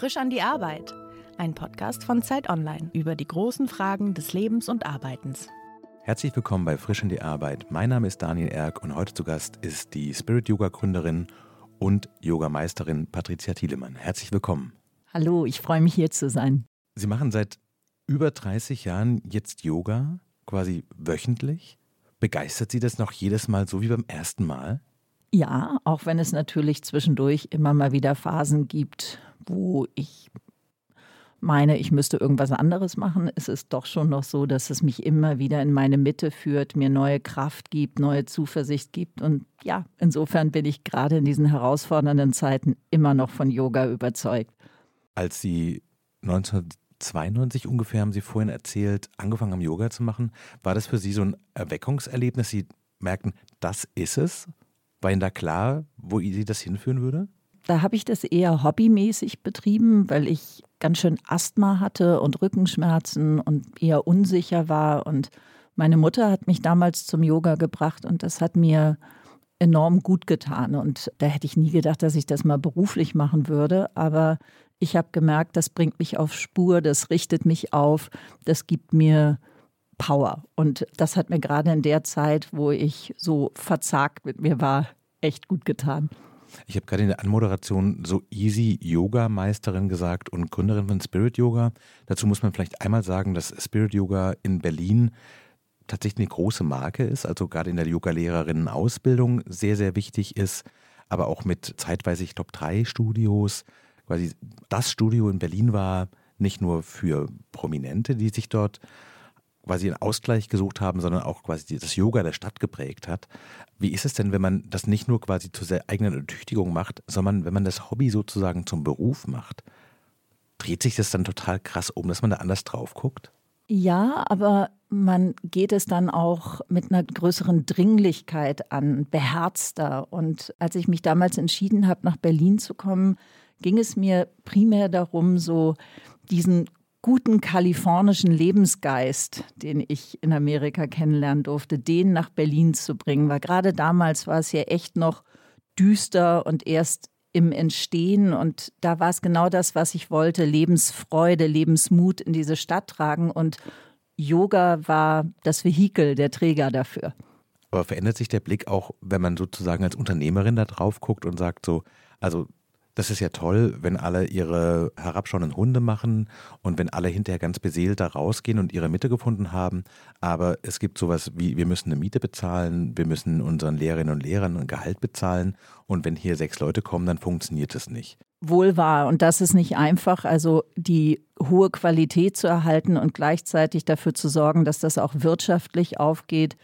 Frisch an die Arbeit. Ein Podcast von Zeit Online über die großen Fragen des Lebens und Arbeitens. Herzlich willkommen bei Frisch an die Arbeit. Mein Name ist Daniel Erck und heute zu Gast ist die Spirit Yoga Gründerin und Yogameisterin Patricia Thielemann. Herzlich willkommen. Hallo, ich freue mich hier zu sein. Sie machen seit über 30 Jahren jetzt Yoga, quasi wöchentlich. Begeistert Sie das noch jedes Mal so wie beim ersten Mal? Ja, auch wenn es natürlich zwischendurch immer mal wieder Phasen gibt, wo ich meine, ich müsste irgendwas anderes machen, ist es doch schon noch so, dass es mich immer wieder in meine Mitte führt, mir neue Kraft gibt, neue Zuversicht gibt. Und ja, insofern bin ich gerade in diesen herausfordernden Zeiten immer noch von Yoga überzeugt. Als Sie 1992 ungefähr, haben Sie vorhin erzählt, angefangen haben, Yoga zu machen, war das für Sie so ein Erweckungserlebnis? Sie merkten, das ist es? War Ihnen da klar, wo Sie das hinführen würde? Da habe ich das eher hobbymäßig betrieben, weil ich ganz schön Asthma hatte und Rückenschmerzen und eher unsicher war. Und meine Mutter hat mich damals zum Yoga gebracht und das hat mir enorm gut getan. Und da hätte ich nie gedacht, dass ich das mal beruflich machen würde. Aber ich habe gemerkt, das bringt mich auf Spur, das richtet mich auf, das gibt mir Power. Und das hat mir gerade in der Zeit, wo ich so verzagt mit mir war, echt gut getan. Ich habe gerade in der Anmoderation so easy Yoga-Meisterin gesagt und Gründerin von Spirit Yoga. Dazu muss man vielleicht einmal sagen, dass Spirit Yoga in Berlin tatsächlich eine große Marke ist, also gerade in der Yoga-Lehrerinnen-Ausbildung sehr, sehr wichtig ist, aber auch mit zeitweise, glaube, drei Studios. Quasi das Studio in Berlin war nicht nur für Prominente, die sich dort quasi einen Ausgleich gesucht haben, sondern auch quasi das Yoga der Stadt geprägt hat. Wie ist es denn, wenn man das nicht nur quasi zur eigenen Ertüchtigung macht, sondern wenn man das Hobby sozusagen zum Beruf macht? Dreht sich das dann total krass um, dass man da anders drauf guckt? Ja, aber man geht es dann auch mit einer größeren Dringlichkeit an, beherzter. Und als ich mich damals entschieden habe, nach Berlin zu kommen, ging es mir primär darum, so diesen guten kalifornischen Lebensgeist, den ich in Amerika kennenlernen durfte, den nach Berlin zu bringen. Weil gerade damals war es ja echt noch düster und erst im Entstehen. Und da war es genau das, was ich wollte. Lebensfreude, Lebensmut in diese Stadt tragen. Und Yoga war das Vehikel, der Träger dafür. Aber verändert sich der Blick auch, wenn man sozusagen als Unternehmerin da drauf guckt und sagt so, also das ist ja toll, wenn alle ihre herabschauenden Hunde machen und wenn alle hinterher ganz beseelt da rausgehen und ihre Mitte gefunden haben. Aber es gibt sowas wie, wir müssen eine Miete bezahlen, wir müssen unseren Lehrerinnen und Lehrern ein Gehalt bezahlen. Und wenn hier sechs Leute kommen, dann funktioniert es nicht. Wohl wahr. Und das ist nicht einfach, also die hohe Qualität zu erhalten und gleichzeitig dafür zu sorgen, dass das auch wirtschaftlich aufgeht.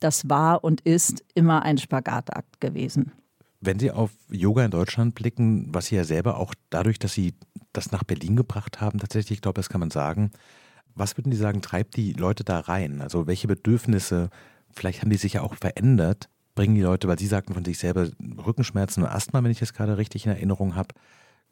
Das war und ist immer ein Spagatakt gewesen. Wenn Sie auf Yoga in Deutschland blicken, was Sie ja selber auch dadurch, dass Sie das nach Berlin gebracht haben, tatsächlich, ich glaube, das kann man sagen. Was würden Sie sagen, treibt die Leute da rein? Also welche Bedürfnisse, vielleicht haben die sich ja auch verändert, bringen die Leute, weil Sie sagten von sich selber Rückenschmerzen und Asthma, wenn ich das gerade richtig in Erinnerung habe.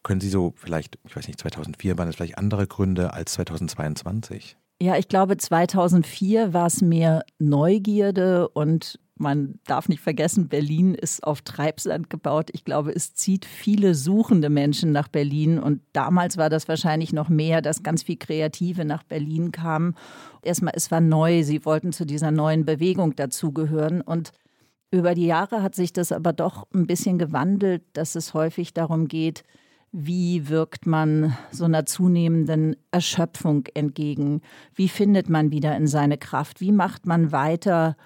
Können Sie so vielleicht, ich weiß nicht, 2004 waren es vielleicht andere Gründe als 2022? Ja, ich glaube, 2004 war es mehr Neugierde und man darf nicht vergessen, Berlin ist auf Treibsand gebaut. Ich glaube, es zieht viele suchende Menschen nach Berlin. Und damals war das wahrscheinlich noch mehr, dass ganz viel Kreative nach Berlin kamen. Erstmal, es war neu. Sie wollten zu dieser neuen Bewegung dazugehören. Und über die Jahre hat sich das aber doch ein bisschen gewandelt, dass es häufig darum geht, wie wirkt man so einer zunehmenden Erschöpfung entgegen? Wie findet man wieder in seine Kraft? Wie macht man weiter?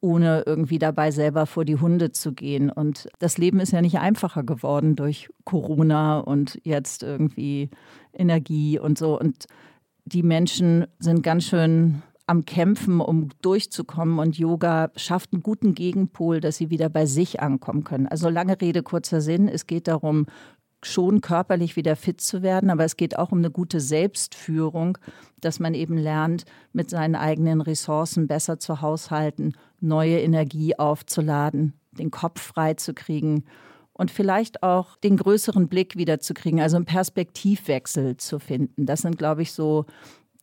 Ohne irgendwie dabei selber vor die Hunde zu gehen. Und das Leben ist ja nicht einfacher geworden durch Corona und jetzt irgendwie Energie und so. Und die Menschen sind ganz schön am Kämpfen, um durchzukommen. Und Yoga schafft einen guten Gegenpol, dass sie wieder bei sich ankommen können. Also lange Rede, kurzer Sinn. Es geht darum, schon körperlich wieder fit zu werden, aber es geht auch um eine gute Selbstführung, dass man eben lernt, mit seinen eigenen Ressourcen besser zu haushalten, neue Energie aufzuladen, den Kopf frei zu kriegen und vielleicht auch den größeren Blick wieder zu kriegen, also einen Perspektivwechsel zu finden. Das sind, glaube ich, so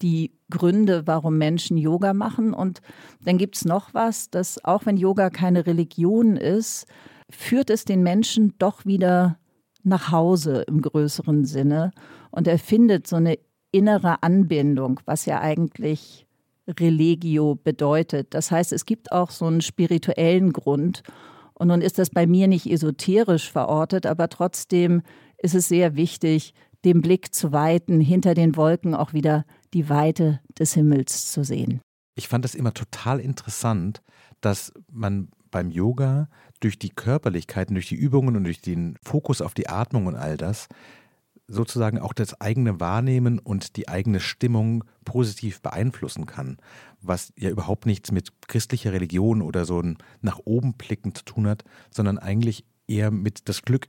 die Gründe, warum Menschen Yoga machen. Und dann gibt es noch was, dass auch wenn Yoga keine Religion ist, führt es den Menschen doch wieder nach Hause im größeren Sinne und er findet so eine innere Anbindung, was ja eigentlich Religio bedeutet. Das heißt, es gibt auch so einen spirituellen Grund. Und nun ist das bei mir nicht esoterisch verortet, aber trotzdem ist es sehr wichtig, den Blick zu weiten, hinter den Wolken auch wieder die Weite des Himmels zu sehen. Ich fand es immer total interessant, dass man beim Yoga durch die Körperlichkeiten, durch die Übungen und durch den Fokus auf die Atmung und all das sozusagen auch das eigene Wahrnehmen und die eigene Stimmung positiv beeinflussen kann, was ja überhaupt nichts mit christlicher Religion oder so ein nach oben blicken zu tun hat, sondern eigentlich eher mit das Glück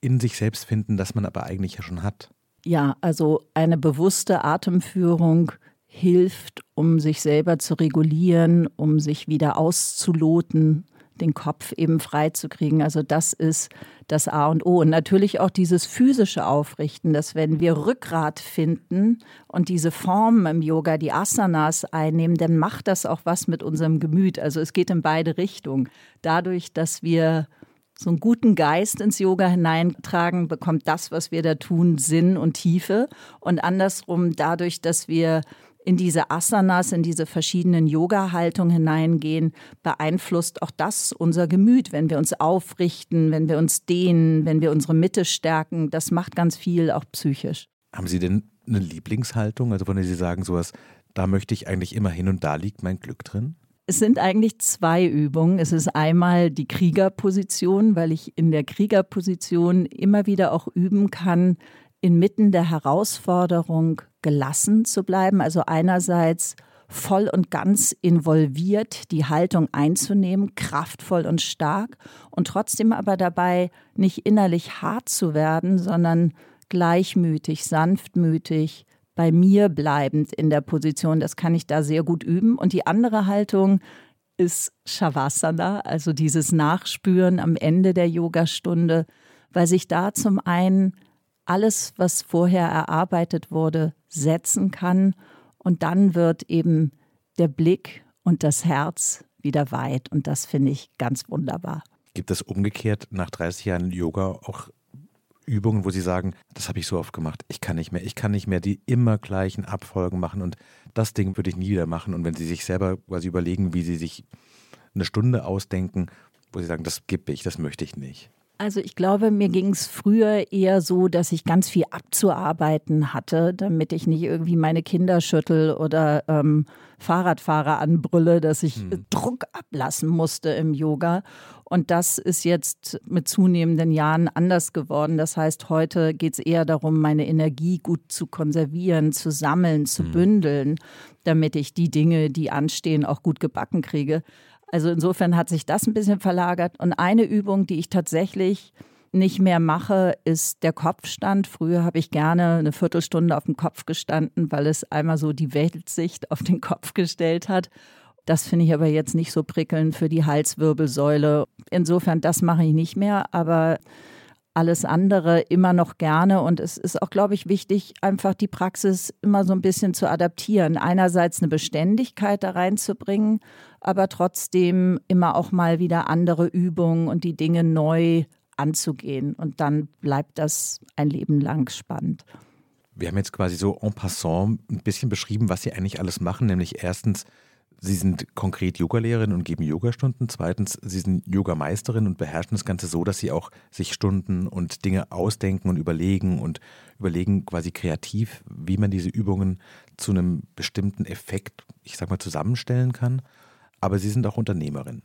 in sich selbst finden, das man aber eigentlich ja schon hat. Ja, also eine bewusste Atemführung hilft, um sich selber zu regulieren, um sich wieder auszuloten, den Kopf eben freizukriegen. Also das ist das A und O. Und natürlich auch dieses physische Aufrichten, dass wenn wir Rückgrat finden und diese Formen im Yoga, die Asanas einnehmen, dann macht das auch was mit unserem Gemüt. Also es geht in beide Richtungen. Dadurch, dass wir so einen guten Geist ins Yoga hineintragen, bekommt das, was wir da tun, Sinn und Tiefe. Und andersrum, dadurch, dass wir in diese Asanas, in diese verschiedenen Yoga-Haltungen hineingehen, beeinflusst auch das unser Gemüt, wenn wir uns aufrichten, wenn wir uns dehnen, wenn wir unsere Mitte stärken. Das macht ganz viel auch psychisch. Haben Sie denn eine Lieblingshaltung, also wenn Sie sagen sowas, da möchte ich eigentlich immer hin und da liegt mein Glück drin? Es sind eigentlich zwei Übungen. Es ist einmal die Kriegerposition, weil ich in der Kriegerposition immer wieder auch üben kann, inmitten der Herausforderung gelassen zu bleiben. Also einerseits voll und ganz involviert die Haltung einzunehmen, kraftvoll und stark und trotzdem aber dabei nicht innerlich hart zu werden, sondern gleichmütig, sanftmütig, bei mir bleibend in der Position. Das kann ich da sehr gut üben. Und die andere Haltung ist Shavasana, also dieses Nachspüren am Ende der Yogastunde, weil sich da zum einen alles, was vorher erarbeitet wurde, setzen kann. Und dann wird eben der Blick und das Herz wieder weit. Und das finde ich ganz wunderbar. Gibt es umgekehrt nach 30 Jahren Yoga auch Übungen, wo Sie sagen, das habe ich so oft gemacht, ich kann nicht mehr, ich kann nicht mehr die immer gleichen Abfolgen machen und das Ding würde ich nie wieder machen. Und wenn Sie sich selber quasi überlegen, wie Sie sich eine Stunde ausdenken, wo Sie sagen, das gebe ich, das möchte ich nicht. Also ich glaube, mir ging es früher eher so, dass ich ganz viel abzuarbeiten hatte, damit ich nicht irgendwie meine Kinder schüttel oder ähm, Fahrradfahrer anbrülle, dass ich hm. Druck ablassen musste im Yoga. Und das ist jetzt mit zunehmenden Jahren anders geworden. Das heißt, heute geht es eher darum, meine Energie gut zu konservieren, zu sammeln, zu hm. bündeln, damit ich die Dinge, die anstehen, auch gut gebacken kriege. Also insofern hat sich das ein bisschen verlagert. Und eine Übung, die ich tatsächlich nicht mehr mache, ist der Kopfstand. Früher habe ich gerne eine Viertelstunde auf dem Kopf gestanden, weil es einmal so die Weltsicht auf den Kopf gestellt hat. Das finde ich aber jetzt nicht so prickelnd für die Halswirbelsäule. Insofern, das mache ich nicht mehr. Aber alles andere immer noch gerne. Und es ist auch, glaube ich, wichtig, einfach die Praxis immer so ein bisschen zu adaptieren. Einerseits eine Beständigkeit da reinzubringen, aber trotzdem immer auch mal wieder andere Übungen und die Dinge neu anzugehen. Und dann bleibt das ein Leben lang spannend. Wir haben jetzt quasi so en passant ein bisschen beschrieben, was Sie eigentlich alles machen, nämlich erstens Sie sind konkret Yogalehrerin und geben Yogastunden. Zweitens, Sie sind Yogameisterin und beherrschen das Ganze so, dass Sie auch sich Stunden und Dinge ausdenken und überlegen und überlegen quasi kreativ, wie man diese Übungen zu einem bestimmten Effekt, ich sag mal, zusammenstellen kann. Aber Sie sind auch Unternehmerin.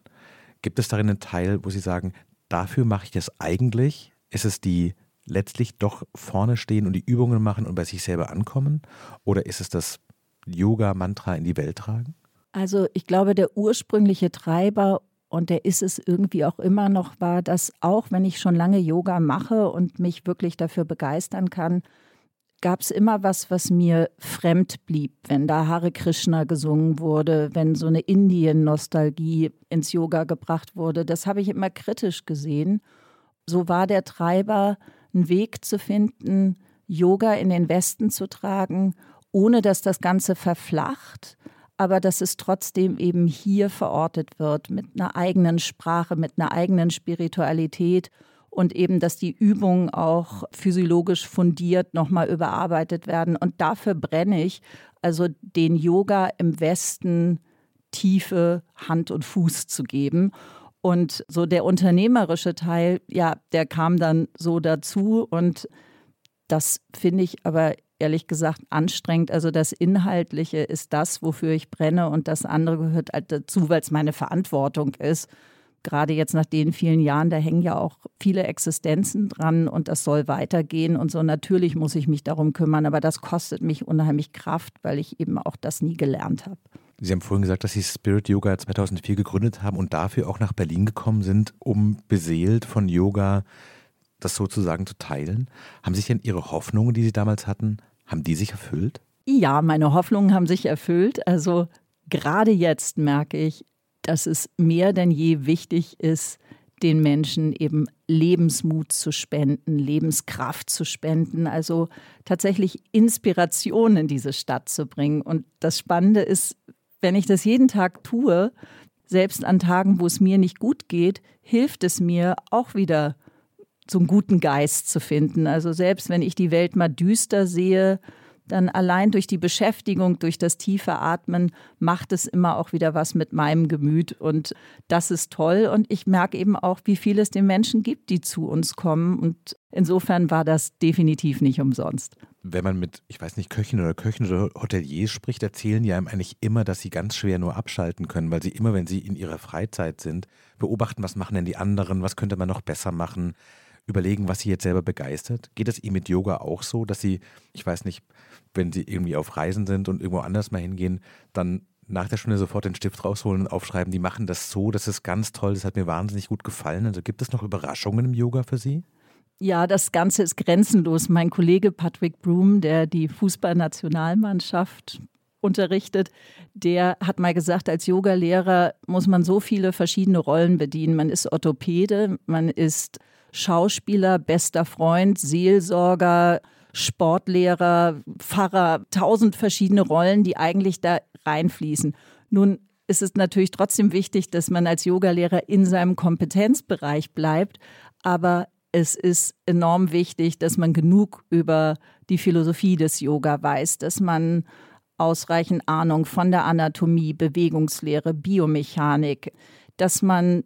Gibt es darin einen Teil, wo Sie sagen, dafür mache ich das eigentlich? Ist es die letztlich doch vorne stehen und die Übungen machen und bei sich selber ankommen? Oder ist es das Yoga-Mantra in die Welt tragen? Also ich glaube, der ursprüngliche Treiber, und der ist es irgendwie auch immer noch, war, dass auch wenn ich schon lange Yoga mache und mich wirklich dafür begeistern kann, gab es immer was, was mir fremd blieb, wenn da Hare Krishna gesungen wurde, wenn so eine Indien-Nostalgie ins Yoga gebracht wurde. Das habe ich immer kritisch gesehen. So war der Treiber, einen Weg zu finden, Yoga in den Westen zu tragen, ohne dass das Ganze verflacht, aber dass es trotzdem eben hier verortet wird mit einer eigenen Sprache, mit einer eigenen Spiritualität und eben, dass die Übungen auch physiologisch fundiert nochmal überarbeitet werden. Und dafür brenne ich, also den Yoga im Westen tiefe Hand und Fuß zu geben. Und so der unternehmerische Teil, ja, der kam dann so dazu und das finde ich aber ehrlich gesagt anstrengend. Also das Inhaltliche ist das, wofür ich brenne und das andere gehört halt dazu, weil es meine Verantwortung ist. Gerade jetzt nach den vielen Jahren, da hängen ja auch viele Existenzen dran und das soll weitergehen und so. Natürlich muss ich mich darum kümmern, aber das kostet mich unheimlich Kraft, weil ich eben auch das nie gelernt habe. Sie haben vorhin gesagt, dass Sie Spirit Yoga 2004 gegründet haben und dafür auch nach Berlin gekommen sind, um beseelt von Yoga das sozusagen zu teilen. Haben sich denn Ihre Hoffnungen, die Sie damals hatten, haben die sich erfüllt? Ja, meine Hoffnungen haben sich erfüllt. Also gerade jetzt merke ich, dass es mehr denn je wichtig ist, den Menschen eben Lebensmut zu spenden, Lebenskraft zu spenden, also tatsächlich Inspiration in diese Stadt zu bringen. Und das Spannende ist, wenn ich das jeden Tag tue, selbst an Tagen, wo es mir nicht gut geht, hilft es mir auch wieder so einen guten Geist zu finden. Also selbst wenn ich die Welt mal düster sehe, dann allein durch die Beschäftigung, durch das tiefe Atmen macht es immer auch wieder was mit meinem Gemüt. Und das ist toll. Und ich merke eben auch, wie viel es den Menschen gibt, die zu uns kommen. Und insofern war das definitiv nicht umsonst. Wenn man mit, ich weiß nicht, Köchen oder Köchen oder Hoteliers spricht, erzählen die einem eigentlich immer, dass sie ganz schwer nur abschalten können, weil sie immer, wenn sie in ihrer Freizeit sind, beobachten, was machen denn die anderen, was könnte man noch besser machen überlegen, was sie jetzt selber begeistert? Geht es Ihnen mit Yoga auch so, dass Sie, ich weiß nicht, wenn Sie irgendwie auf Reisen sind und irgendwo anders mal hingehen, dann nach der Stunde sofort den Stift rausholen und aufschreiben, die machen das so, das ist ganz toll, das hat mir wahnsinnig gut gefallen. Also gibt es noch Überraschungen im Yoga für Sie? Ja, das Ganze ist grenzenlos. Mein Kollege Patrick Broom, der die Fußballnationalmannschaft unterrichtet, der hat mal gesagt, als Yogalehrer muss man so viele verschiedene Rollen bedienen. Man ist Orthopäde, man ist Schauspieler, bester Freund, Seelsorger, Sportlehrer, Pfarrer, tausend verschiedene Rollen, die eigentlich da reinfließen. Nun ist es natürlich trotzdem wichtig, dass man als Yogalehrer in seinem Kompetenzbereich bleibt, aber es ist enorm wichtig, dass man genug über die Philosophie des Yoga weiß, dass man ausreichend Ahnung von der Anatomie, Bewegungslehre, Biomechanik, dass man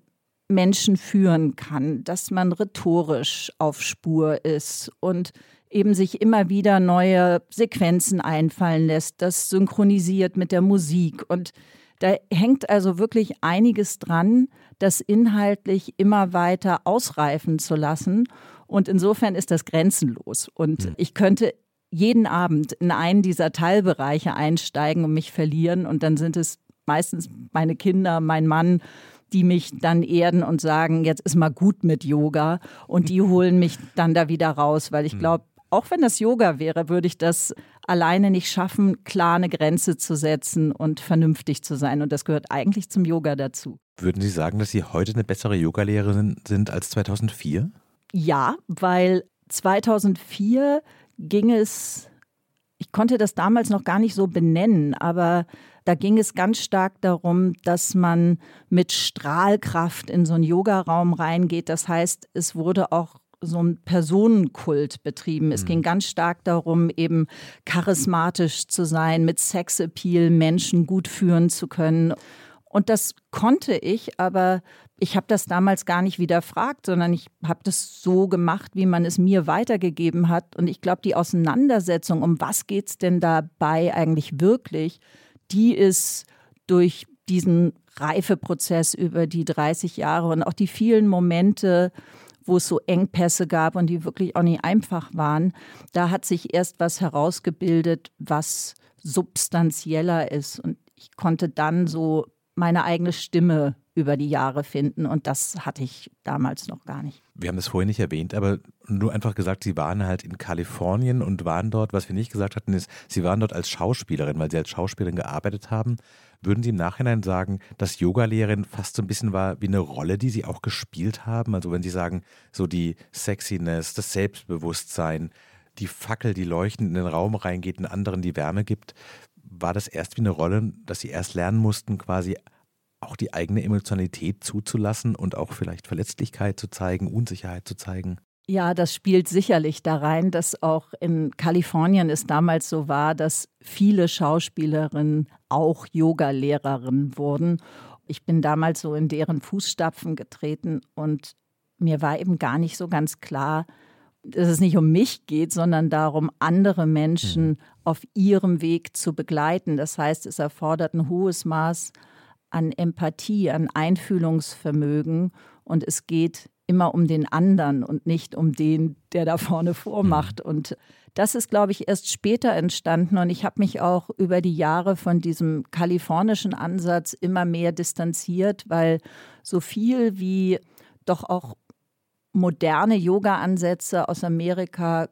Menschen führen kann, dass man rhetorisch auf Spur ist und eben sich immer wieder neue Sequenzen einfallen lässt, das synchronisiert mit der Musik. Und da hängt also wirklich einiges dran, das inhaltlich immer weiter ausreifen zu lassen. Und insofern ist das grenzenlos. Und mhm. ich könnte jeden Abend in einen dieser Teilbereiche einsteigen und mich verlieren. Und dann sind es meistens meine Kinder, mein Mann die mich dann erden und sagen, jetzt ist mal gut mit Yoga. Und die holen mich dann da wieder raus, weil ich hm. glaube, auch wenn das Yoga wäre, würde ich das alleine nicht schaffen, klar eine Grenze zu setzen und vernünftig zu sein. Und das gehört eigentlich zum Yoga dazu. Würden Sie sagen, dass Sie heute eine bessere Yogalehrerin sind als 2004? Ja, weil 2004 ging es, ich konnte das damals noch gar nicht so benennen, aber da ging es ganz stark darum, dass man mit Strahlkraft in so einen Yogaraum reingeht. Das heißt, es wurde auch so ein Personenkult betrieben. Es mhm. ging ganz stark darum, eben charismatisch zu sein, mit Sexappeal Menschen gut führen zu können. Und das konnte ich, aber ich habe das damals gar nicht widerfragt, sondern ich habe das so gemacht, wie man es mir weitergegeben hat. Und ich glaube, die Auseinandersetzung, um was geht es denn dabei eigentlich wirklich, die ist durch diesen Reifeprozess über die 30 Jahre und auch die vielen Momente, wo es so Engpässe gab und die wirklich auch nicht einfach waren, da hat sich erst was herausgebildet, was substanzieller ist. Und ich konnte dann so meine eigene Stimme über die Jahre finden. Und das hatte ich damals noch gar nicht. Wir haben das vorhin nicht erwähnt, aber nur einfach gesagt, Sie waren halt in Kalifornien und waren dort. Was wir nicht gesagt hatten, ist, Sie waren dort als Schauspielerin, weil Sie als Schauspielerin gearbeitet haben. Würden Sie im Nachhinein sagen, dass Yogalehrerin fast so ein bisschen war wie eine Rolle, die Sie auch gespielt haben? Also wenn Sie sagen, so die Sexiness, das Selbstbewusstsein, die Fackel, die leuchtend in den Raum reingeht, den anderen die Wärme gibt, war das erst wie eine Rolle, dass Sie erst lernen mussten, quasi auch die eigene Emotionalität zuzulassen und auch vielleicht Verletzlichkeit zu zeigen, Unsicherheit zu zeigen? Ja, das spielt sicherlich da rein, dass auch in Kalifornien es damals so war, dass viele Schauspielerinnen auch Yoga-Lehrerinnen wurden. Ich bin damals so in deren Fußstapfen getreten und mir war eben gar nicht so ganz klar, dass es nicht um mich geht, sondern darum, andere Menschen mhm. auf ihrem Weg zu begleiten. Das heißt, es erfordert ein hohes Maß an Empathie, an Einfühlungsvermögen und es geht immer um den anderen und nicht um den, der da vorne vormacht. Mhm. Und das ist, glaube ich, erst später entstanden. Und ich habe mich auch über die Jahre von diesem kalifornischen Ansatz immer mehr distanziert, weil so viel wie doch auch moderne Yoga-Ansätze aus Amerika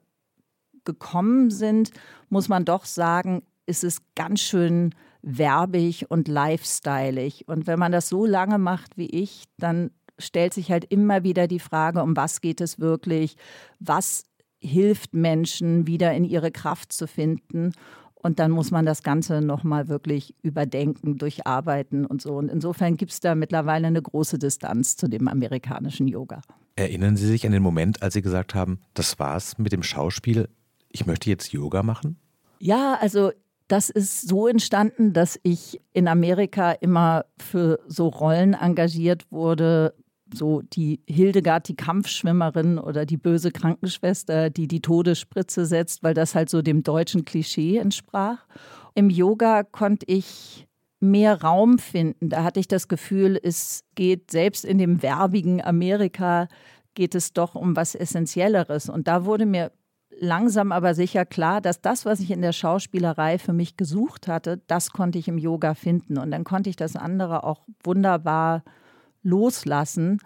gekommen sind, muss man doch sagen, ist es ganz schön werbig und lifestyleig. Und wenn man das so lange macht wie ich, dann stellt sich halt immer wieder die Frage, um was geht es wirklich? Was hilft Menschen, wieder in ihre Kraft zu finden? Und dann muss man das Ganze nochmal wirklich überdenken, durcharbeiten und so. Und insofern gibt es da mittlerweile eine große Distanz zu dem amerikanischen Yoga. Erinnern Sie sich an den Moment, als Sie gesagt haben, das war's mit dem Schauspiel, ich möchte jetzt Yoga machen? Ja, also das ist so entstanden, dass ich in Amerika immer für so Rollen engagiert wurde, so die Hildegard, die Kampfschwimmerin oder die böse Krankenschwester, die die Todesspritze setzt, weil das halt so dem deutschen Klischee entsprach. Im Yoga konnte ich mehr Raum finden. Da hatte ich das Gefühl, es geht selbst in dem werbigen Amerika, geht es doch um was Essentielleres. Und da wurde mir langsam aber sicher klar, dass das, was ich in der Schauspielerei für mich gesucht hatte, das konnte ich im Yoga finden. Und dann konnte ich das andere auch wunderbar loslassen,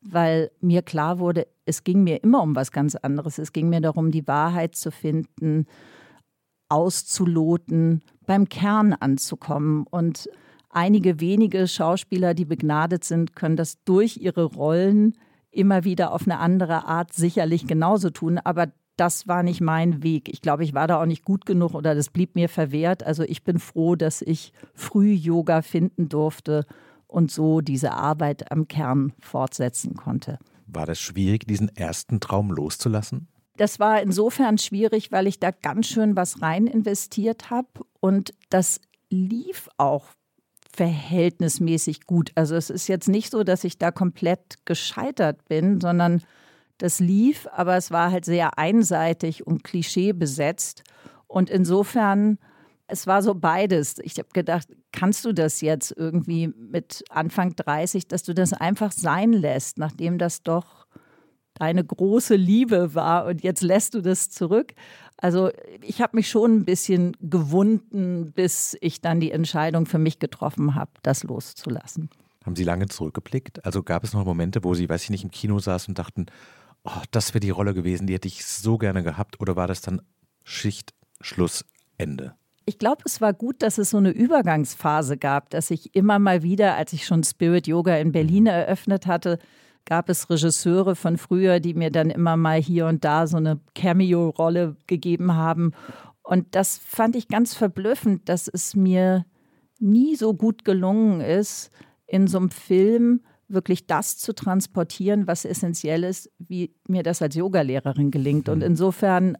weil mir klar wurde, es ging mir immer um was ganz anderes. Es ging mir darum, die Wahrheit zu finden, auszuloten, beim Kern anzukommen. Und einige wenige Schauspieler, die begnadet sind, können das durch ihre Rollen immer wieder auf eine andere Art sicherlich genauso tun. Aber das war nicht mein Weg. Ich glaube, ich war da auch nicht gut genug oder das blieb mir verwehrt. Also ich bin froh, dass ich früh Yoga finden durfte und so diese Arbeit am Kern fortsetzen konnte. War das schwierig, diesen ersten Traum loszulassen? Das war insofern schwierig, weil ich da ganz schön was rein investiert habe und das lief auch verhältnismäßig gut. Also es ist jetzt nicht so, dass ich da komplett gescheitert bin, sondern das lief, aber es war halt sehr einseitig und klischee besetzt. Und insofern es war so beides. Ich habe gedacht, kannst du das jetzt irgendwie mit Anfang 30, dass du das einfach sein lässt, nachdem das doch deine große Liebe war und jetzt lässt du das zurück? Also ich habe mich schon ein bisschen gewunden, bis ich dann die Entscheidung für mich getroffen habe, das loszulassen. Haben Sie lange zurückgeblickt? Also gab es noch Momente, wo Sie, weiß ich nicht, im Kino saßen und dachten, oh, das wäre die Rolle gewesen, die hätte ich so gerne gehabt? Oder war das dann Schicht, Schluss, Ende? ich glaube, es war gut, dass es so eine Übergangsphase gab, dass ich immer mal wieder, als ich schon Spirit Yoga in Berlin mhm. eröffnet hatte, gab es Regisseure von früher, die mir dann immer mal hier und da so eine Cameo-Rolle gegeben haben. Und das fand ich ganz verblüffend, dass es mir nie so gut gelungen ist, in so einem Film wirklich das zu transportieren, was essentiell ist, wie mir das als Yogalehrerin gelingt. Und mhm. insofern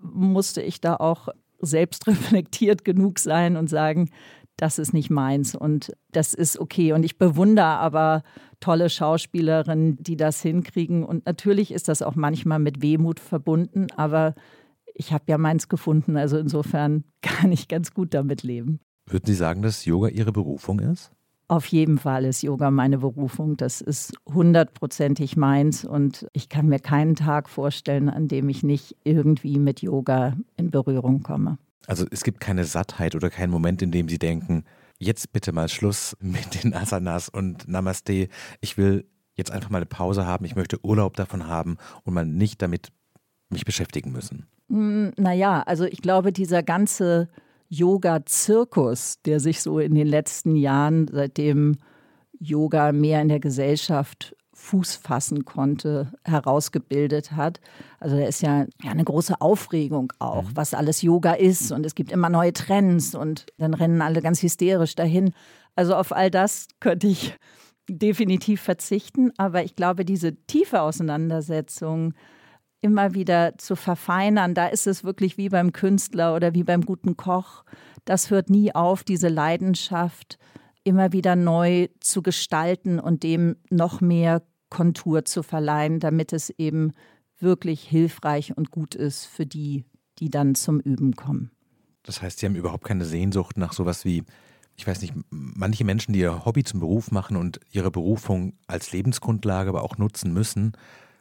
musste ich da auch selbstreflektiert genug sein und sagen, das ist nicht meins und das ist okay. Und ich bewundere aber tolle Schauspielerinnen, die das hinkriegen. Und natürlich ist das auch manchmal mit Wehmut verbunden, aber ich habe ja meins gefunden. Also insofern kann ich ganz gut damit leben. Würden Sie sagen, dass Yoga Ihre Berufung ist? Auf jeden Fall ist Yoga meine Berufung. Das ist hundertprozentig meins und ich kann mir keinen Tag vorstellen, an dem ich nicht irgendwie mit Yoga in Berührung komme. Also es gibt keine Sattheit oder keinen Moment, in dem Sie denken, jetzt bitte mal Schluss mit den Asanas und Namaste. Ich will jetzt einfach mal eine Pause haben. Ich möchte Urlaub davon haben und mal nicht damit mich beschäftigen müssen. Hm, naja, also ich glaube, dieser ganze Yoga-Zirkus, der sich so in den letzten Jahren, seitdem Yoga mehr in der Gesellschaft Fuß fassen konnte, herausgebildet hat. Also da ist ja, ja eine große Aufregung auch, mhm. was alles Yoga ist und es gibt immer neue Trends und dann rennen alle ganz hysterisch dahin. Also auf all das könnte ich definitiv verzichten, aber ich glaube, diese tiefe Auseinandersetzung immer wieder zu verfeinern, da ist es wirklich wie beim Künstler oder wie beim guten Koch. Das hört nie auf, diese Leidenschaft immer wieder neu zu gestalten und dem noch mehr Kontur zu verleihen, damit es eben wirklich hilfreich und gut ist für die, die dann zum Üben kommen. Das heißt, Sie haben überhaupt keine Sehnsucht nach sowas wie, ich weiß nicht, manche Menschen, die ihr Hobby zum Beruf machen und ihre Berufung als Lebensgrundlage aber auch nutzen müssen,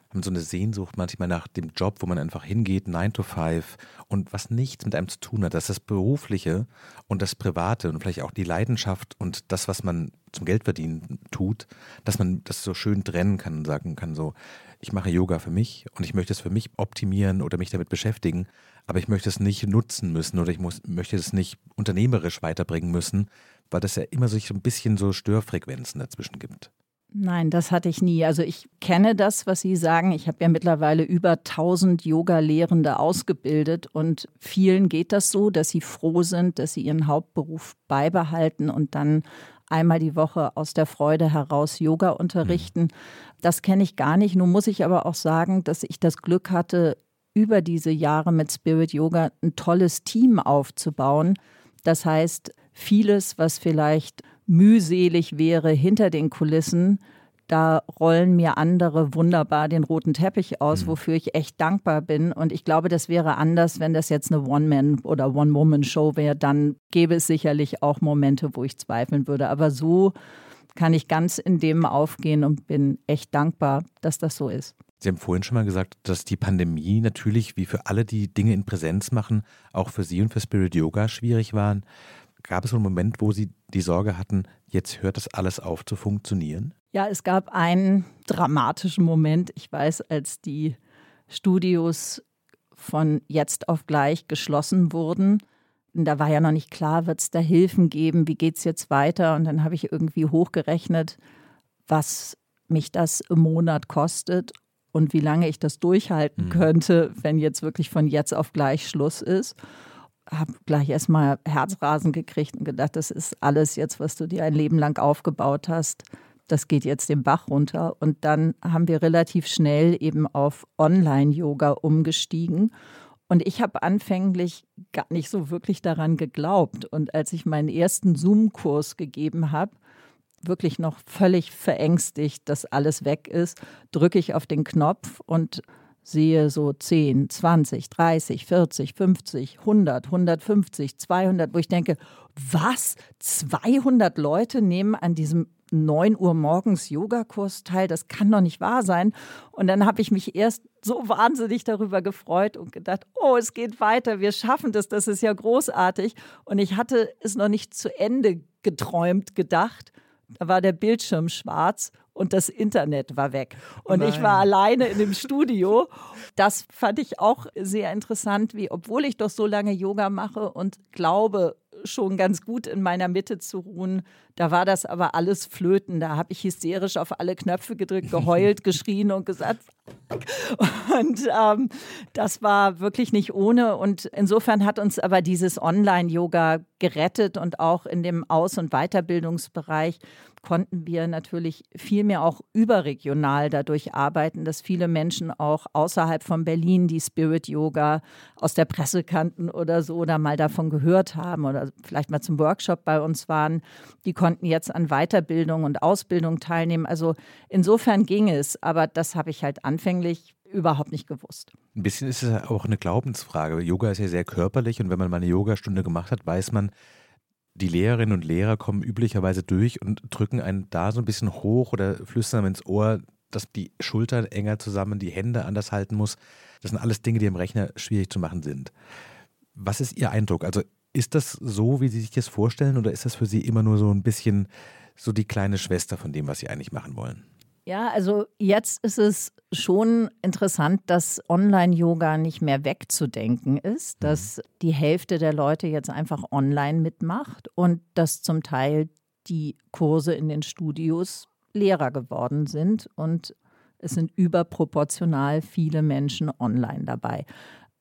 haben so eine Sehnsucht manchmal nach dem Job, wo man einfach hingeht, 9 to 5 und was nichts mit einem zu tun hat, dass das Berufliche und das Private und vielleicht auch die Leidenschaft und das, was man zum Geldverdienen tut, dass man das so schön trennen kann und sagen kann, so, ich mache Yoga für mich und ich möchte es für mich optimieren oder mich damit beschäftigen, aber ich möchte es nicht nutzen müssen oder ich muss, möchte es nicht unternehmerisch weiterbringen müssen, weil das ja immer so ein bisschen so Störfrequenzen dazwischen gibt. Nein, das hatte ich nie. Also ich kenne das, was Sie sagen. Ich habe ja mittlerweile über 1000 Yoga-Lehrende ausgebildet und vielen geht das so, dass sie froh sind, dass sie ihren Hauptberuf beibehalten und dann einmal die Woche aus der Freude heraus Yoga unterrichten. Mhm. Das kenne ich gar nicht. Nun muss ich aber auch sagen, dass ich das Glück hatte, über diese Jahre mit Spirit Yoga ein tolles Team aufzubauen. Das heißt, vieles, was vielleicht mühselig wäre hinter den Kulissen, da rollen mir andere wunderbar den roten Teppich aus, mhm. wofür ich echt dankbar bin. Und ich glaube, das wäre anders, wenn das jetzt eine One-Man- oder One-Woman-Show wäre. Dann gäbe es sicherlich auch Momente, wo ich zweifeln würde. Aber so kann ich ganz in dem aufgehen und bin echt dankbar, dass das so ist. Sie haben vorhin schon mal gesagt, dass die Pandemie natürlich, wie für alle, die Dinge in Präsenz machen, auch für Sie und für Spirit Yoga schwierig waren. Gab es so einen Moment, wo Sie die Sorge hatten, jetzt hört das alles auf zu funktionieren? Ja, es gab einen dramatischen Moment. Ich weiß, als die Studios von jetzt auf gleich geschlossen wurden. Da war ja noch nicht klar, wird es da Hilfen geben, wie geht es jetzt weiter? Und dann habe ich irgendwie hochgerechnet, was mich das im Monat kostet und wie lange ich das durchhalten mhm. könnte, wenn jetzt wirklich von jetzt auf gleich Schluss ist habe gleich erstmal Herzrasen gekriegt und gedacht, das ist alles jetzt, was du dir ein Leben lang aufgebaut hast. Das geht jetzt den Bach runter. Und dann haben wir relativ schnell eben auf Online-Yoga umgestiegen. Und ich habe anfänglich gar nicht so wirklich daran geglaubt. Und als ich meinen ersten Zoom-Kurs gegeben habe, wirklich noch völlig verängstigt, dass alles weg ist, drücke ich auf den Knopf und sehe so 10, 20, 30, 40, 50, 100, 150, 200, wo ich denke, was? 200 Leute nehmen an diesem 9 Uhr morgens Yogakurs teil, das kann doch nicht wahr sein. Und dann habe ich mich erst so wahnsinnig darüber gefreut und gedacht, oh, es geht weiter, wir schaffen das, das ist ja großartig. Und ich hatte es noch nicht zu Ende geträumt, gedacht. Da war der Bildschirm schwarz und das Internet war weg. Und Nein. ich war alleine in dem Studio. Das fand ich auch sehr interessant, wie, obwohl ich doch so lange Yoga mache und glaube, schon ganz gut in meiner Mitte zu ruhen. Da war das aber alles flöten. Da habe ich hysterisch auf alle Knöpfe gedrückt, geheult, geschrien und gesagt. Und ähm, das war wirklich nicht ohne. Und insofern hat uns aber dieses Online-Yoga gerettet und auch in dem Aus- und Weiterbildungsbereich konnten wir natürlich viel mehr auch überregional dadurch arbeiten, dass viele Menschen auch außerhalb von Berlin die Spirit Yoga aus der Presse kannten oder so oder mal davon gehört haben oder vielleicht mal zum Workshop bei uns waren. Die konnten jetzt an Weiterbildung und Ausbildung teilnehmen. Also insofern ging es, aber das habe ich halt anfänglich überhaupt nicht gewusst. Ein bisschen ist es auch eine Glaubensfrage. Yoga ist ja sehr körperlich und wenn man mal eine Yogastunde gemacht hat, weiß man, die Lehrerinnen und Lehrer kommen üblicherweise durch und drücken einen da so ein bisschen hoch oder flüstern ins Ohr, dass die Schultern enger zusammen, die Hände anders halten muss. Das sind alles Dinge, die im Rechner schwierig zu machen sind. Was ist Ihr Eindruck? Also ist das so, wie Sie sich das vorstellen, oder ist das für Sie immer nur so ein bisschen so die kleine Schwester von dem, was Sie eigentlich machen wollen? Ja, also jetzt ist es schon interessant, dass Online-Yoga nicht mehr wegzudenken ist, mhm. dass die Hälfte der Leute jetzt einfach online mitmacht und dass zum Teil die Kurse in den Studios Lehrer geworden sind und es sind überproportional viele Menschen online dabei.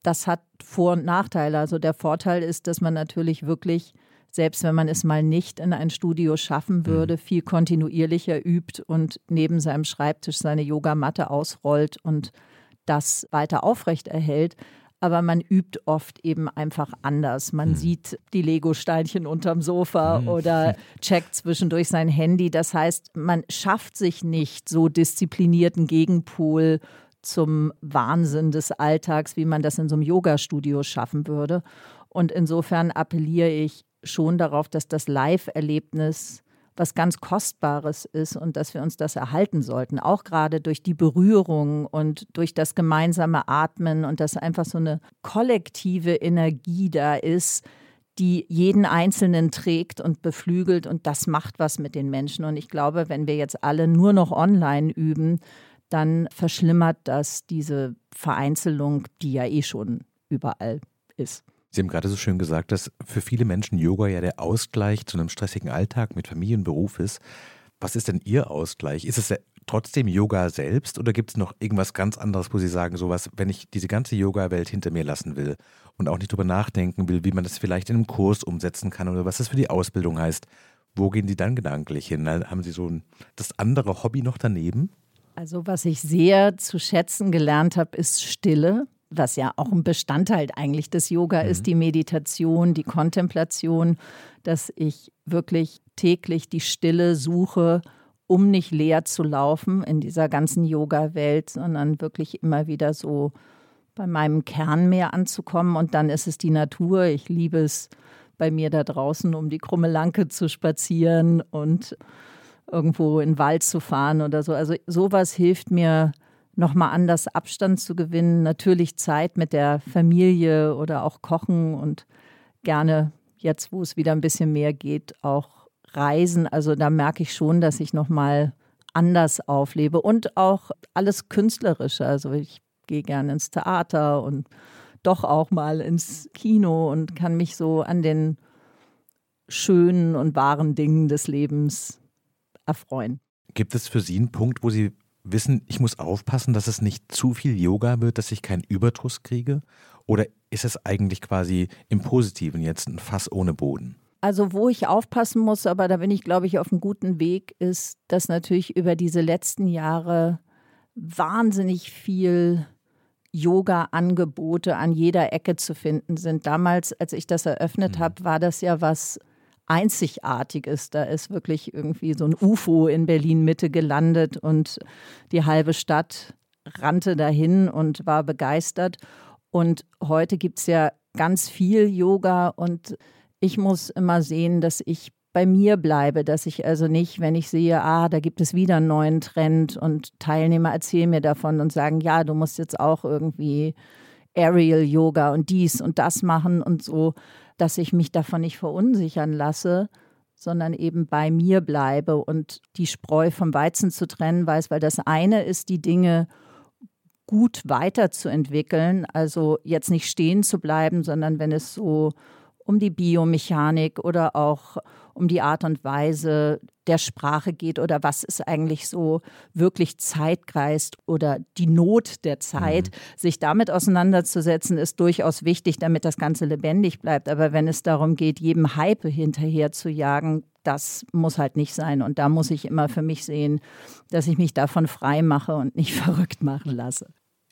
Das hat Vor- und Nachteile. Also der Vorteil ist, dass man natürlich wirklich, selbst wenn man es mal nicht in ein Studio schaffen würde, mhm. viel kontinuierlicher übt und neben seinem Schreibtisch seine Yogamatte ausrollt und das weiter aufrecht erhält aber man übt oft eben einfach anders. Man hm. sieht die Lego-Steinchen unterm Sofa hm. oder checkt zwischendurch sein Handy. Das heißt, man schafft sich nicht so disziplinierten Gegenpol zum Wahnsinn des Alltags, wie man das in so einem Yoga-Studio schaffen würde. Und insofern appelliere ich schon darauf, dass das Live-Erlebnis was ganz Kostbares ist und dass wir uns das erhalten sollten, auch gerade durch die Berührung und durch das gemeinsame Atmen und dass einfach so eine kollektive Energie da ist, die jeden Einzelnen trägt und beflügelt und das macht was mit den Menschen. Und ich glaube, wenn wir jetzt alle nur noch online üben, dann verschlimmert das diese Vereinzelung, die ja eh schon überall ist. Sie haben gerade so schön gesagt, dass für viele Menschen Yoga ja der Ausgleich zu einem stressigen Alltag mit Familie und Beruf ist. Was ist denn Ihr Ausgleich? Ist es trotzdem Yoga selbst oder gibt es noch irgendwas ganz anderes, wo Sie sagen, sowas, wenn ich diese ganze Yoga-Welt hinter mir lassen will und auch nicht drüber nachdenken will, wie man das vielleicht in einem Kurs umsetzen kann oder was das für die Ausbildung heißt, wo gehen Sie dann gedanklich hin? Haben Sie so ein, das andere Hobby noch daneben? Also was ich sehr zu schätzen gelernt habe, ist Stille was ja auch ein Bestandteil eigentlich des Yoga mhm. ist, die Meditation, die Kontemplation, dass ich wirklich täglich die Stille suche, um nicht leer zu laufen in dieser ganzen Yoga-Welt, sondern wirklich immer wieder so bei meinem Kern mehr anzukommen. Und dann ist es die Natur. Ich liebe es, bei mir da draußen um die krumme Lanke zu spazieren und irgendwo in den Wald zu fahren oder so. Also sowas hilft mir nochmal anders Abstand zu gewinnen. Natürlich Zeit mit der Familie oder auch kochen und gerne jetzt, wo es wieder ein bisschen mehr geht, auch reisen. Also da merke ich schon, dass ich nochmal anders auflebe und auch alles Künstlerische. Also ich gehe gerne ins Theater und doch auch mal ins Kino und kann mich so an den schönen und wahren Dingen des Lebens erfreuen. Gibt es für Sie einen Punkt, wo Sie wissen, ich muss aufpassen, dass es nicht zu viel Yoga wird, dass ich keinen Überdruss kriege? Oder ist es eigentlich quasi im Positiven jetzt ein Fass ohne Boden? Also wo ich aufpassen muss, aber da bin ich, glaube ich, auf einem guten Weg, ist, dass natürlich über diese letzten Jahre wahnsinnig viel Yoga-Angebote an jeder Ecke zu finden sind. Damals, als ich das eröffnet mhm. habe, war das ja was Einzigartiges. Da ist wirklich irgendwie so ein UFO in Berlin Mitte gelandet und die halbe Stadt rannte dahin und war begeistert. Und heute gibt es ja ganz viel Yoga und ich muss immer sehen, dass ich bei mir bleibe, dass ich also nicht, wenn ich sehe, ah, da gibt es wieder einen neuen Trend und Teilnehmer erzählen mir davon und sagen, ja, du musst jetzt auch irgendwie Aerial Yoga und dies und das machen und so, dass ich mich davon nicht verunsichern lasse, sondern eben bei mir bleibe und die Spreu vom Weizen zu trennen weiß, weil das eine ist, die Dinge gut weiterzuentwickeln, also jetzt nicht stehen zu bleiben, sondern wenn es so um die Biomechanik oder auch um die Art und Weise der Sprache geht oder was ist eigentlich so wirklich Zeitgeist oder die Not der Zeit. Mhm. Sich damit auseinanderzusetzen, ist durchaus wichtig, damit das Ganze lebendig bleibt. Aber wenn es darum geht, jedem Hype hinterher zu jagen, das muss halt nicht sein. Und da muss ich immer für mich sehen, dass ich mich davon frei mache und nicht verrückt machen lasse.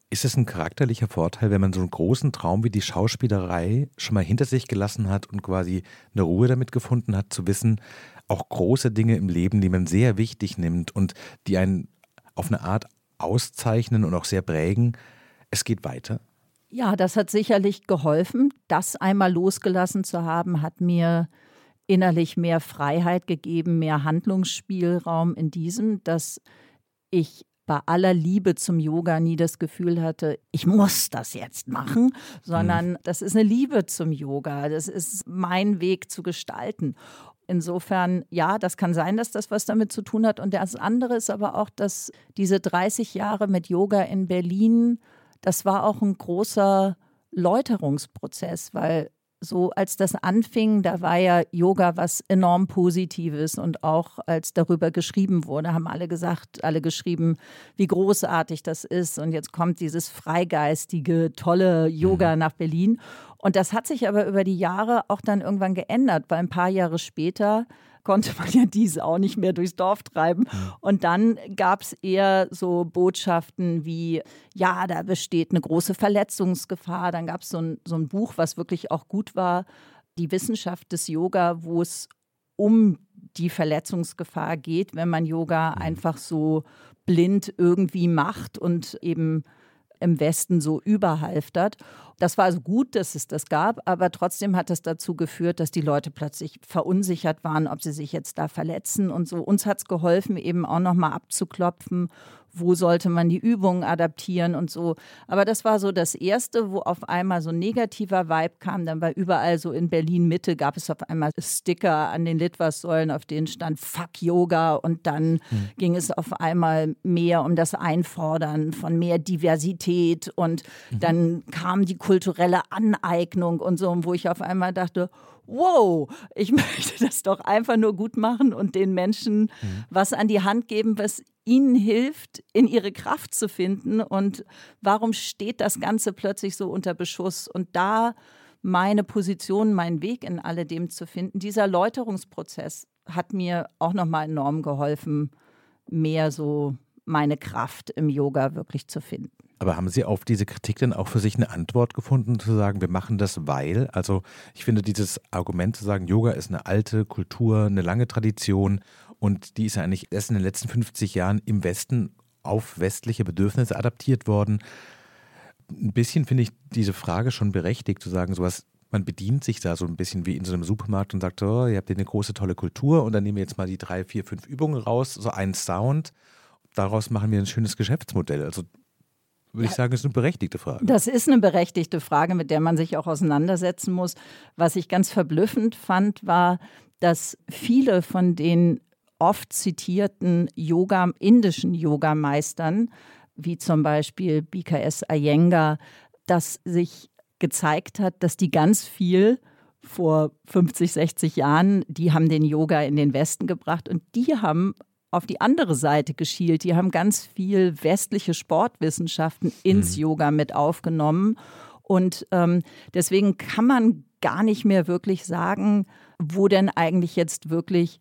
Ist es ein charakterlicher Vorteil, wenn man so einen großen Traum wie die Schauspielerei schon mal hinter sich gelassen hat und quasi eine Ruhe damit gefunden hat, zu wissen, auch große Dinge im Leben, die man sehr wichtig nimmt und die einen auf eine Art auszeichnen und auch sehr prägen, es geht weiter? Ja, das hat sicherlich geholfen. Das einmal losgelassen zu haben, hat mir innerlich mehr Freiheit gegeben, mehr Handlungsspielraum in diesem, dass ich bei aller Liebe zum Yoga nie das Gefühl hatte, ich muss das jetzt machen, sondern mhm. das ist eine Liebe zum Yoga. Das ist mein Weg zu gestalten. Insofern, ja, das kann sein, dass das was damit zu tun hat. Und das andere ist aber auch, dass diese 30 Jahre mit Yoga in Berlin, das war auch ein großer Läuterungsprozess, weil so als das anfing, da war ja Yoga was enorm Positives und auch als darüber geschrieben wurde, haben alle gesagt, alle geschrieben, wie großartig das ist und jetzt kommt dieses freigeistige, tolle Yoga mhm. nach Berlin. Und das hat sich aber über die Jahre auch dann irgendwann geändert, weil ein paar Jahre später konnte man ja diese auch nicht mehr durchs Dorf treiben. Und dann gab es eher so Botschaften wie, ja, da besteht eine große Verletzungsgefahr. Dann gab es so ein, so ein Buch, was wirklich auch gut war, die Wissenschaft des Yoga, wo es um die Verletzungsgefahr geht, wenn man Yoga mhm. einfach so blind irgendwie macht und eben im Westen so überhalftert. Das war also gut, dass es das gab, aber trotzdem hat das dazu geführt, dass die Leute plötzlich verunsichert waren, ob sie sich jetzt da verletzen und so. Uns hat es geholfen, eben auch nochmal abzuklopfen, wo sollte man die Übungen adaptieren und so. Aber das war so das Erste, wo auf einmal so ein negativer Vibe kam. Dann war überall so in Berlin Mitte gab es auf einmal Sticker an den Litwas-Säulen, auf denen stand Fuck Yoga und dann mhm. ging es auf einmal mehr um das Einfordern von mehr Diversität und mhm. dann kam die kulturelle Aneignung und so, wo ich auf einmal dachte, wow, ich möchte das doch einfach nur gut machen und den Menschen mhm. was an die Hand geben, was ihnen hilft, in ihre Kraft zu finden. Und warum steht das Ganze plötzlich so unter Beschuss? Und da meine Position, meinen Weg in alledem zu finden, dieser Läuterungsprozess hat mir auch nochmal enorm geholfen, mehr so meine Kraft im Yoga wirklich zu finden. Aber haben Sie auf diese Kritik denn auch für sich eine Antwort gefunden, zu sagen, wir machen das weil? Also ich finde dieses Argument zu sagen, Yoga ist eine alte Kultur, eine lange Tradition und die ist ja eigentlich erst in den letzten 50 Jahren im Westen auf westliche Bedürfnisse adaptiert worden. Ein bisschen finde ich diese Frage schon berechtigt, zu sagen, sowas, man bedient sich da so ein bisschen wie in so einem Supermarkt und sagt, oh, ihr habt hier eine große, tolle Kultur und dann nehmen wir jetzt mal die drei, vier, fünf Übungen raus, so einen Sound. Daraus machen wir ein schönes Geschäftsmodell. Also würde ich sagen, ist eine berechtigte Frage. Das ist eine berechtigte Frage, mit der man sich auch auseinandersetzen muss. Was ich ganz verblüffend fand, war, dass viele von den oft zitierten Yoga, indischen Yogameistern, wie zum Beispiel BKS Iyengar, dass sich gezeigt hat, dass die ganz viel vor 50, 60 Jahren, die haben den Yoga in den Westen gebracht und die haben auf die andere Seite geschielt. Die haben ganz viel westliche Sportwissenschaften ins mhm. Yoga mit aufgenommen. Und ähm, deswegen kann man gar nicht mehr wirklich sagen, wo denn eigentlich jetzt wirklich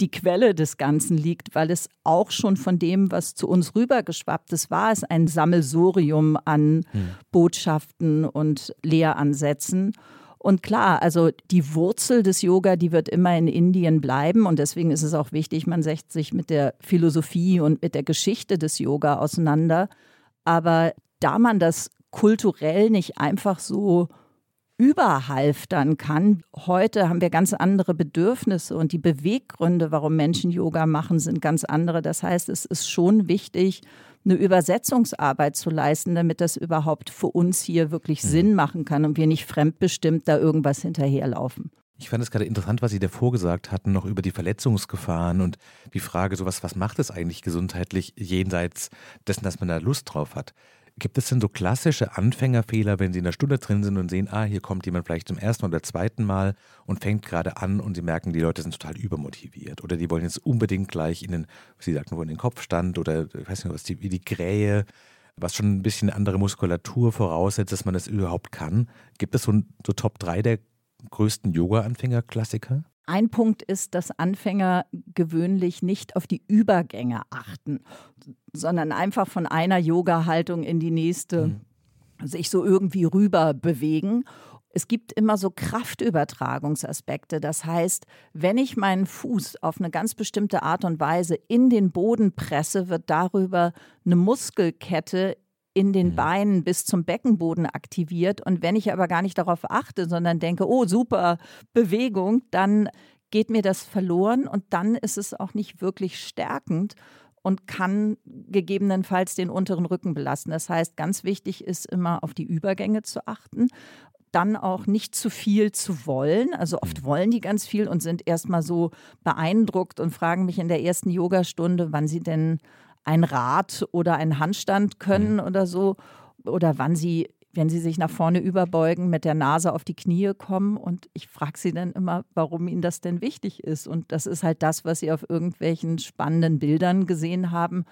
die Quelle des Ganzen liegt, weil es auch schon von dem, was zu uns rübergeschwappt ist, war es ein Sammelsurium an mhm. Botschaften und Lehransätzen. Und klar, also die Wurzel des Yoga, die wird immer in Indien bleiben. Und deswegen ist es auch wichtig, man setzt sich mit der Philosophie und mit der Geschichte des Yoga auseinander. Aber da man das kulturell nicht einfach so überhalftern kann. Heute haben wir ganz andere Bedürfnisse und die Beweggründe, warum Menschen Yoga machen, sind ganz andere. Das heißt, es ist schon wichtig, eine Übersetzungsarbeit zu leisten, damit das überhaupt für uns hier wirklich mhm. Sinn machen kann und wir nicht fremdbestimmt da irgendwas hinterherlaufen. Ich fand es gerade interessant, was Sie davor gesagt hatten, noch über die Verletzungsgefahren und die Frage, so was, was macht es eigentlich gesundheitlich jenseits dessen, dass man da Lust drauf hat. Gibt es denn so klassische Anfängerfehler, wenn Sie in der Stunde drin sind und sehen, ah, hier kommt jemand vielleicht zum ersten oder zweiten Mal und fängt gerade an und Sie merken, die Leute sind total übermotiviert oder die wollen jetzt unbedingt gleich in den, Sie sagten, wo in den Kopfstand oder ich weiß nicht, was die, wie die Krähe, was schon ein bisschen andere Muskulatur voraussetzt, dass man das überhaupt kann. Gibt es so, so Top 3 der größten Yoga-Anfänger-Klassiker? Ein Punkt ist, dass Anfänger gewöhnlich nicht auf die Übergänge achten, sondern einfach von einer Yoga-Haltung in die nächste mhm. sich so irgendwie rüber bewegen. Es gibt immer so Kraftübertragungsaspekte. Das heißt, wenn ich meinen Fuß auf eine ganz bestimmte Art und Weise in den Boden presse, wird darüber eine Muskelkette in den mhm. Beinen bis zum Beckenboden aktiviert. Und wenn ich aber gar nicht darauf achte, sondern denke, oh, super Bewegung, dann geht mir das verloren und dann ist es auch nicht wirklich stärkend und kann gegebenenfalls den unteren Rücken belasten. Das heißt, ganz wichtig ist immer auf die Übergänge zu achten dann auch nicht zu viel zu wollen. Also oft mhm. wollen die ganz viel und sind erstmal so beeindruckt und fragen mich in der ersten Yogastunde, wann sie denn ein Rad oder einen Handstand können mhm. oder so oder wann sie wenn sie sich nach vorne überbeugen, mit der Nase auf die Knie kommen. Und ich frage sie dann immer, warum ihnen das denn wichtig ist. Und das ist halt das, was sie auf irgendwelchen spannenden Bildern gesehen haben.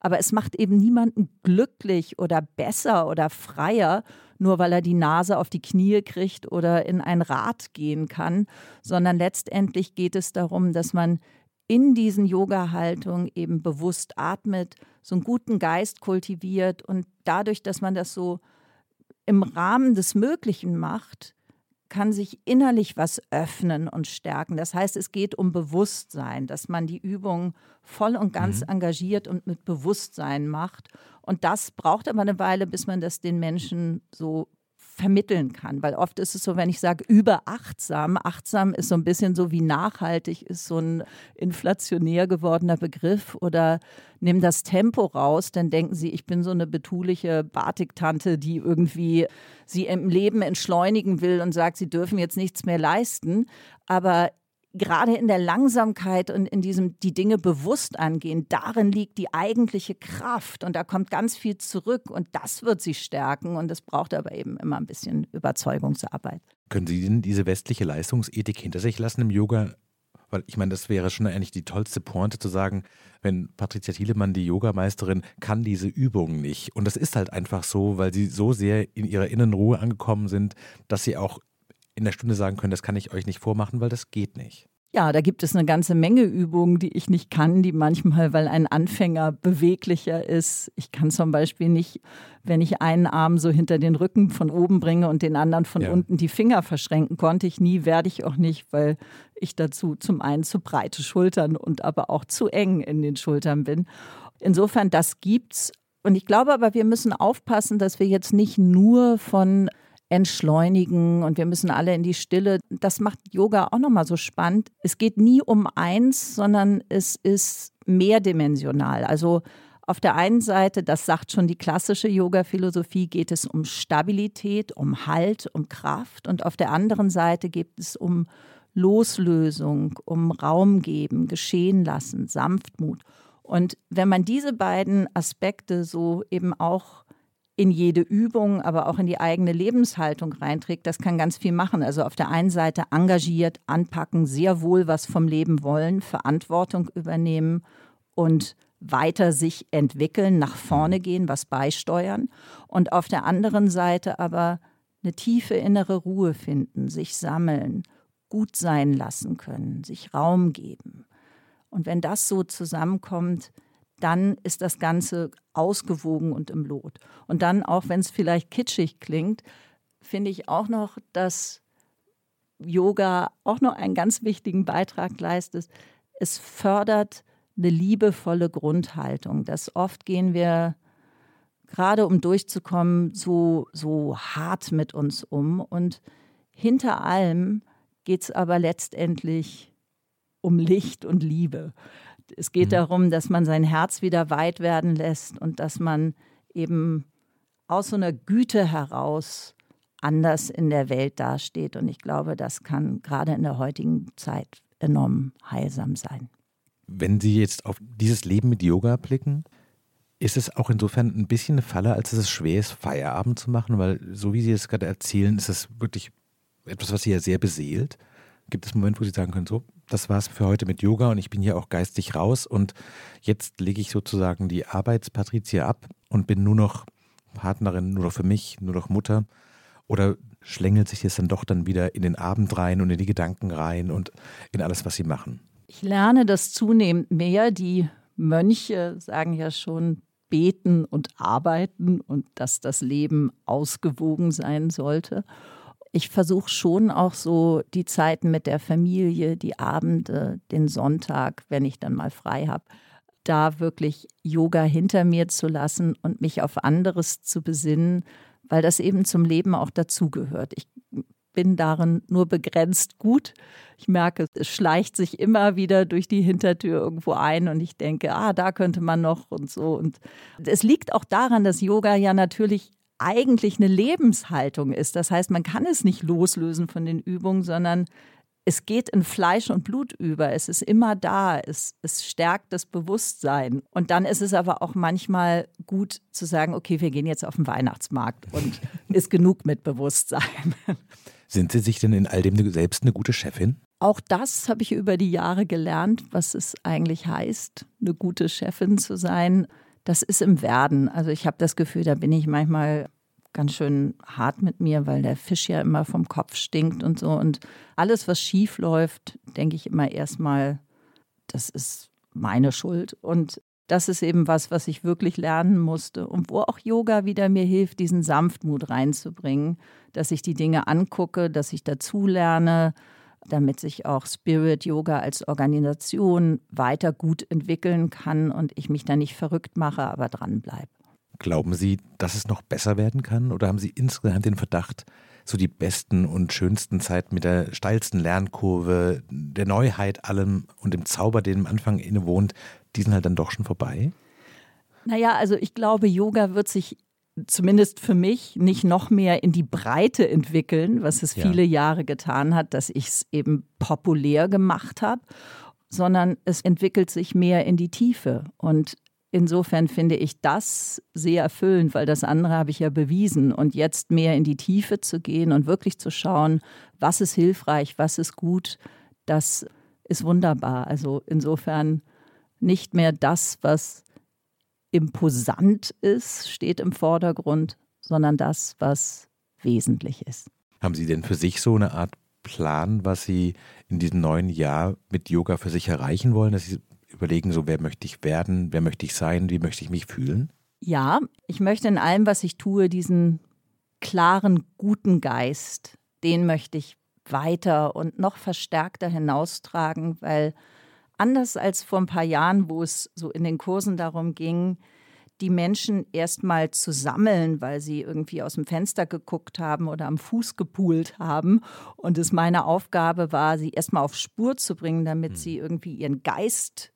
Aber es macht eben niemanden glücklich oder besser oder freier, nur weil er die Nase auf die Knie kriegt oder in ein Rad gehen kann, sondern letztendlich geht es darum, dass man in diesen Yoga-Haltungen eben bewusst atmet, so einen guten Geist kultiviert und dadurch, dass man das so im Rahmen des Möglichen macht, kann sich innerlich was öffnen und stärken. Das heißt, es geht um Bewusstsein, dass man die Übung voll und ganz mhm. engagiert und mit Bewusstsein macht. Und das braucht aber eine Weile, bis man das den Menschen so vermitteln kann. Weil oft ist es so, wenn ich sage überachtsam, achtsam ist so ein bisschen so wie nachhaltig, ist so ein inflationär gewordener Begriff oder nimm das Tempo raus, dann denken sie, ich bin so eine betuliche Batiktante, die irgendwie sie im Leben entschleunigen will und sagt, sie dürfen jetzt nichts mehr leisten. Aber gerade in der Langsamkeit und in diesem die Dinge bewusst angehen, darin liegt die eigentliche Kraft und da kommt ganz viel zurück und das wird sie stärken und es braucht aber eben immer ein bisschen Überzeugungsarbeit. Können Sie denn diese westliche Leistungsethik hinter sich lassen im Yoga? Weil ich meine, das wäre schon eigentlich die tollste Pointe zu sagen, wenn Patricia Thielemann, die Yogameisterin, kann diese Übung nicht. Und das ist halt einfach so, weil sie so sehr in ihrer Innenruhe angekommen sind, dass sie auch in der Stunde sagen können, das kann ich euch nicht vormachen, weil das geht nicht. Ja, da gibt es eine ganze Menge Übungen, die ich nicht kann, die manchmal, weil ein Anfänger beweglicher ist. Ich kann zum Beispiel nicht, wenn ich einen Arm so hinter den Rücken von oben bringe und den anderen von ja. unten die Finger verschränken, konnte ich nie, werde ich auch nicht, weil ich dazu zum einen zu breite Schultern und aber auch zu eng in den Schultern bin. Insofern, das gibt's. Und ich glaube aber, wir müssen aufpassen, dass wir jetzt nicht nur von entschleunigen und wir müssen alle in die Stille. Das macht Yoga auch nochmal so spannend. Es geht nie um eins, sondern es ist mehrdimensional. Also auf der einen Seite, das sagt schon die klassische Yoga-Philosophie, geht es um Stabilität, um Halt, um Kraft. Und auf der anderen Seite geht es um Loslösung, um Raum geben, geschehen lassen, Sanftmut. Und wenn man diese beiden Aspekte so eben auch in jede Übung, aber auch in die eigene Lebenshaltung reinträgt, das kann ganz viel machen. Also auf der einen Seite engagiert, anpacken, sehr wohl was vom Leben wollen, Verantwortung übernehmen und weiter sich entwickeln, nach vorne gehen, was beisteuern. Und auf der anderen Seite aber eine tiefe innere Ruhe finden, sich sammeln, gut sein lassen können, sich Raum geben. Und wenn das so zusammenkommt, dann ist das Ganze ausgewogen und im Lot. Und dann, auch wenn es vielleicht kitschig klingt, finde ich auch noch, dass Yoga auch noch einen ganz wichtigen Beitrag leistet. Es fördert eine liebevolle Grundhaltung. Das oft gehen wir gerade um durchzukommen so so hart mit uns um und hinter allem geht es aber letztendlich um Licht und Liebe. Es geht mhm. darum, dass man sein Herz wieder weit werden lässt und dass man eben aus so einer Güte heraus anders in der Welt dasteht. Und ich glaube, das kann gerade in der heutigen Zeit enorm heilsam sein. Wenn Sie jetzt auf dieses Leben mit Yoga blicken, ist es auch insofern ein bisschen eine Falle, als es schwer ist, Feierabend zu machen, weil so wie Sie es gerade erzählen, ist es wirklich etwas, was Sie ja sehr beseelt. Gibt es einen Moment, wo Sie sagen können, so, das war es für heute mit Yoga und ich bin hier auch geistig raus und jetzt lege ich sozusagen die Arbeitspatrizia ab und bin nur noch Partnerin, nur noch für mich, nur noch Mutter? Oder schlängelt sich das dann doch dann wieder in den Abend rein und in die Gedanken rein und in alles, was Sie machen? Ich lerne das zunehmend mehr. Die Mönche sagen ja schon, beten und arbeiten und dass das Leben ausgewogen sein sollte ich versuche schon auch so die Zeiten mit der Familie, die Abende, den Sonntag, wenn ich dann mal frei habe, da wirklich Yoga hinter mir zu lassen und mich auf anderes zu besinnen, weil das eben zum Leben auch dazugehört. Ich bin darin nur begrenzt gut. Ich merke, es schleicht sich immer wieder durch die Hintertür irgendwo ein und ich denke, ah, da könnte man noch und so. Und es liegt auch daran, dass Yoga ja natürlich eigentlich eine Lebenshaltung ist. Das heißt, man kann es nicht loslösen von den Übungen, sondern es geht in Fleisch und Blut über. Es ist immer da. Es, es stärkt das Bewusstsein. Und dann ist es aber auch manchmal gut zu sagen, okay, wir gehen jetzt auf den Weihnachtsmarkt und ist genug mit Bewusstsein. Sind Sie sich denn in all dem selbst eine gute Chefin? Auch das habe ich über die Jahre gelernt, was es eigentlich heißt, eine gute Chefin zu sein. Das ist im Werden. Also ich habe das Gefühl, da bin ich manchmal ganz schön hart mit mir, weil der Fisch ja immer vom Kopf stinkt und so. Und alles, was schief läuft, denke ich immer erstmal, das ist meine Schuld. Und das ist eben was, was ich wirklich lernen musste und wo auch Yoga wieder mir hilft, diesen Sanftmut reinzubringen, dass ich die Dinge angucke, dass ich dazulerne, damit sich auch Spirit Yoga als Organisation weiter gut entwickeln kann und ich mich da nicht verrückt mache, aber dranbleibe. Glauben Sie, dass es noch besser werden kann? Oder haben Sie insgesamt den Verdacht, so die besten und schönsten Zeiten mit der steilsten Lernkurve, der Neuheit allem und dem Zauber, der am Anfang innewohnt, die sind halt dann doch schon vorbei? Naja, also ich glaube, Yoga wird sich zumindest für mich nicht noch mehr in die Breite entwickeln, was es viele ja. Jahre getan hat, dass ich es eben populär gemacht habe, sondern es entwickelt sich mehr in die Tiefe. Und insofern finde ich das sehr erfüllend, weil das andere habe ich ja bewiesen. Und jetzt mehr in die Tiefe zu gehen und wirklich zu schauen, was ist hilfreich, was ist gut, das ist wunderbar. Also insofern nicht mehr das, was imposant ist, steht im Vordergrund, sondern das, was wesentlich ist. Haben Sie denn für sich so eine Art Plan, was Sie in diesem neuen Jahr mit Yoga für sich erreichen wollen, dass Sie überlegen, so wer möchte ich werden, wer möchte ich sein, wie möchte ich mich fühlen? Ja, ich möchte in allem, was ich tue, diesen klaren, guten Geist, den möchte ich weiter und noch verstärkter hinaustragen, weil anders als vor ein paar Jahren, wo es so in den Kursen darum ging, die Menschen erstmal zu sammeln, weil sie irgendwie aus dem Fenster geguckt haben oder am Fuß gepult haben. Und es meine Aufgabe war, sie erstmal auf Spur zu bringen, damit hm. sie irgendwie ihren Geist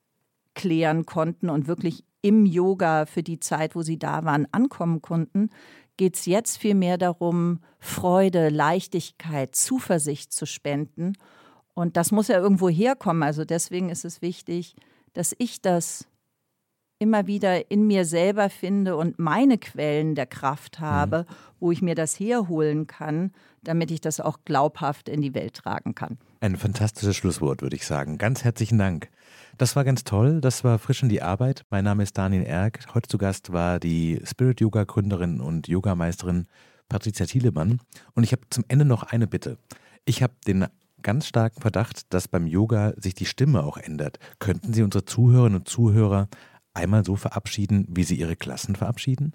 klären konnten und wirklich im Yoga für die Zeit, wo sie da waren, ankommen konnten, geht es jetzt vielmehr darum, Freude, Leichtigkeit, Zuversicht zu spenden. Und das muss ja irgendwo herkommen. Also deswegen ist es wichtig, dass ich das immer wieder in mir selber finde und meine Quellen der Kraft habe, mhm. wo ich mir das herholen kann, damit ich das auch glaubhaft in die Welt tragen kann. Ein fantastisches Schlusswort, würde ich sagen. Ganz herzlichen Dank. Das war ganz toll. Das war frisch in die Arbeit. Mein Name ist Daniel Erck. Heute zu Gast war die Spirit Yoga Gründerin und Yogameisterin Patricia Thielemann. Und ich habe zum Ende noch eine Bitte. Ich habe den ganz starken Verdacht, dass beim Yoga sich die Stimme auch ändert. Könnten Sie unsere Zuhörerinnen und Zuhörer einmal so verabschieden, wie Sie Ihre Klassen verabschieden?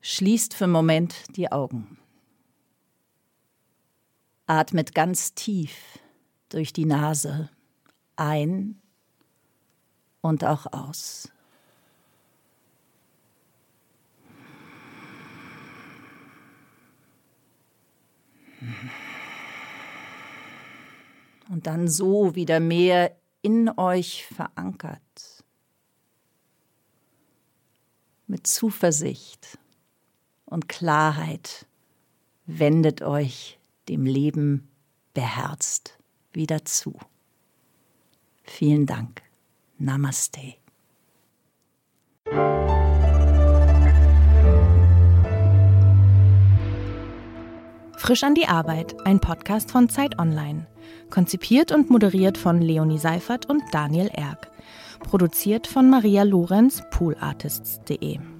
Schließt für einen Moment die Augen. Atmet ganz tief durch die Nase ein und auch aus. Und dann so wieder mehr in euch verankert. Mit Zuversicht und Klarheit wendet euch dem Leben beherzt wieder zu. Vielen Dank. Namaste. Frisch an die Arbeit, ein Podcast von Zeit Online. Konzipiert und moderiert von Leonie Seifert und Daniel Erck. Produziert von Maria Lorenz, poolartists.de.